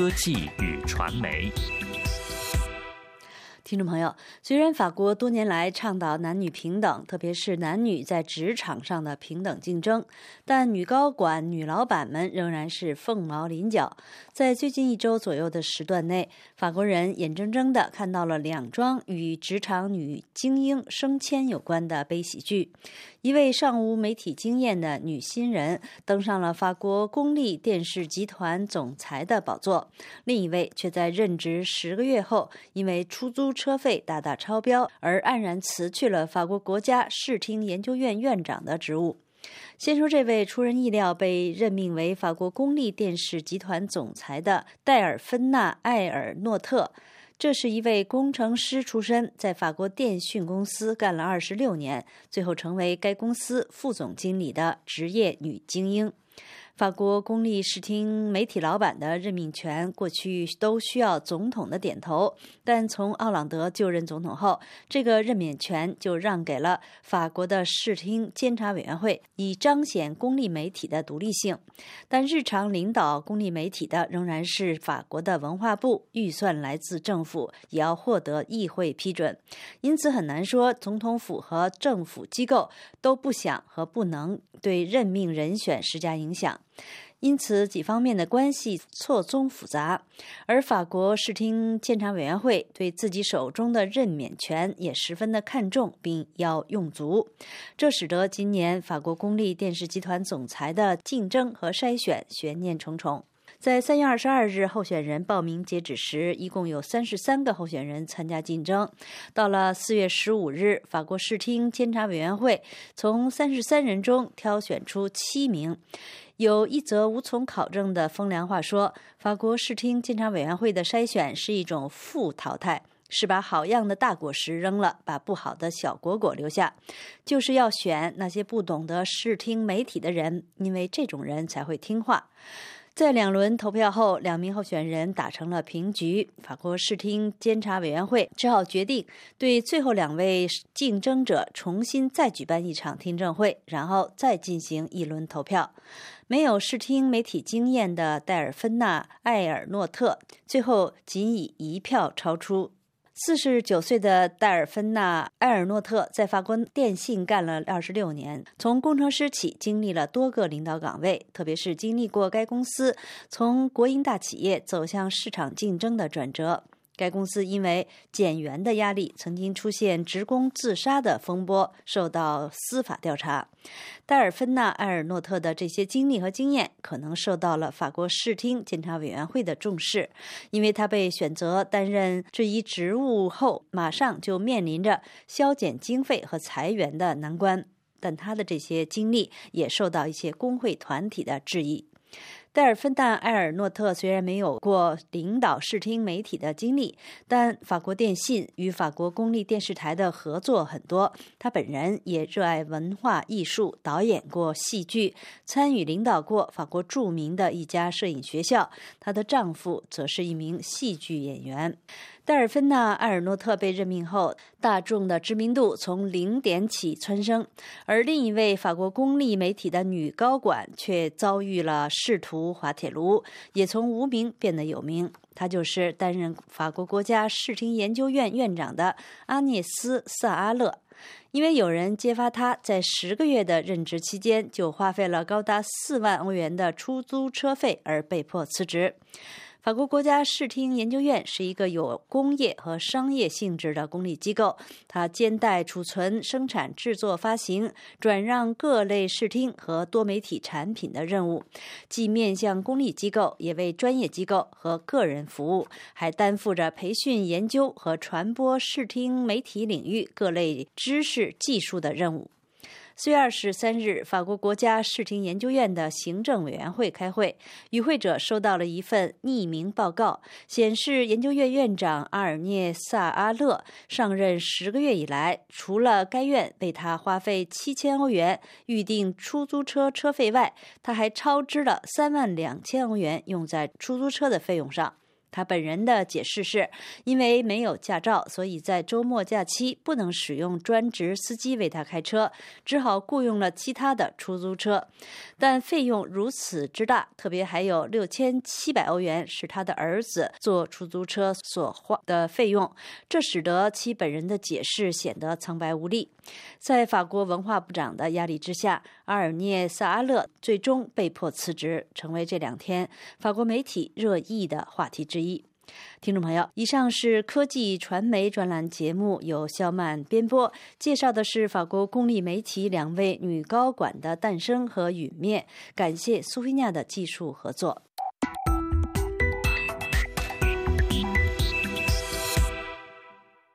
科技与传媒。听众朋友，虽然法国多年来倡导男女平等，特别是男女在职场上的平等竞争，但女高管、女老板们仍然是凤毛麟角。在最近一周左右的时段内，法国人眼睁睁地看到了两桩与职场女精英升迁有关的悲喜剧。一位尚无媒体经验的女新人登上了法国公立电视集团总裁的宝座，另一位却在任职十个月后，因为出租车费大大超标而黯然辞去了法国国家视听研究院院长的职务。先说这位出人意料被任命为法国公立电视集团总裁的戴尔芬娜·埃尔诺特。这是一位工程师出身，在法国电讯公司干了二十六年，最后成为该公司副总经理的职业女精英。法国公立视听媒体老板的任命权过去都需要总统的点头，但从奥朗德就任总统后，这个任免权就让给了法国的视听监察委员会，以彰显公立媒体的独立性。但日常领导公立媒体的仍然是法国的文化部，预算来自政府，也要获得议会批准。因此很难说总统府和政府机构都不想和不能对任命人选施加影响。因此，几方面的关系错综复杂，而法国视听监察委员会对自己手中的任免权也十分的看重，并要用足。这使得今年法国公立电视集团总裁的竞争和筛选悬念重重。在三月二十二日候选人报名截止时，一共有三十三个候选人参加竞争。到了四月十五日，法国视听监察委员会从三十三人中挑选出七名。有一则无从考证的风凉话说：“法国视听监察委员会的筛选是一种负淘汰，是把好样的大果实扔了，把不好的小果果留下，就是要选那些不懂得视听媒体的人，因为这种人才会听话。”在两轮投票后，两名候选人打成了平局。法国视听监察委员会只好决定对最后两位竞争者重新再举办一场听证会，然后再进行一轮投票。没有视听媒体经验的戴尔芬娜·艾尔诺特最后仅以一票超出。四十九岁的戴尔芬娜·埃尔诺特在法国电信干了二十六年，从工程师起经历了多个领导岗位，特别是经历过该公司从国营大企业走向市场竞争的转折。该公司因为减员的压力，曾经出现职工自杀的风波，受到司法调查。戴尔芬娜·埃尔诺特的这些经历和经验，可能受到了法国视听监察委员会的重视，因为他被选择担任这一职务后，马上就面临着削减经费和裁员的难关。但他的这些经历也受到一些工会团体的质疑。戴尔芬达·埃尔诺特虽然没有过领导视听媒体的经历，但法国电信与法国公立电视台的合作很多。他本人也热爱文化艺术，导演过戏剧，参与领导过法国著名的一家摄影学校。她的丈夫则是一名戏剧演员。戴尔芬娜·埃尔诺特被任命后，大众的知名度从零点起蹿升，而另一位法国公立媒体的女高管却遭遇了仕途滑铁卢，也从无名变得有名。她就是担任法国国家视听研究院院长的阿涅斯·萨阿勒，因为有人揭发她在十个月的任职期间就花费了高达四万欧元的出租车费，而被迫辞职。法国国家视听研究院是一个有工业和商业性质的公立机构，它兼带储存、生产、制作、发行、转让各类视听和多媒体产品的任务，既面向公立机构，也为专业机构和个人服务，还担负着培训、研究和传播视听媒体领域各类知识、技术的任务。四月二十三日，法国国家视听研究院的行政委员会开会，与会者收到了一份匿名报告，显示研究院院长阿尔涅萨阿勒上任十个月以来，除了该院为他花费七千欧元预定出租车车费外，他还超支了三万两千欧元用在出租车的费用上。他本人的解释是，因为没有驾照，所以在周末假期不能使用专职司机为他开车，只好雇佣了其他的出租车。但费用如此之大，特别还有六千七百欧元是他的儿子坐出租车所花的费用，这使得其本人的解释显得苍白无力。在法国文化部长的压力之下，阿尔涅萨阿勒最终被迫辞职，成为这两天法国媒体热议的话题之一。听众朋友，以上是科技传媒专栏节目，由肖曼编播，介绍的是法国公立媒体两位女高管的诞生和陨灭。感谢苏菲亚的技术合作。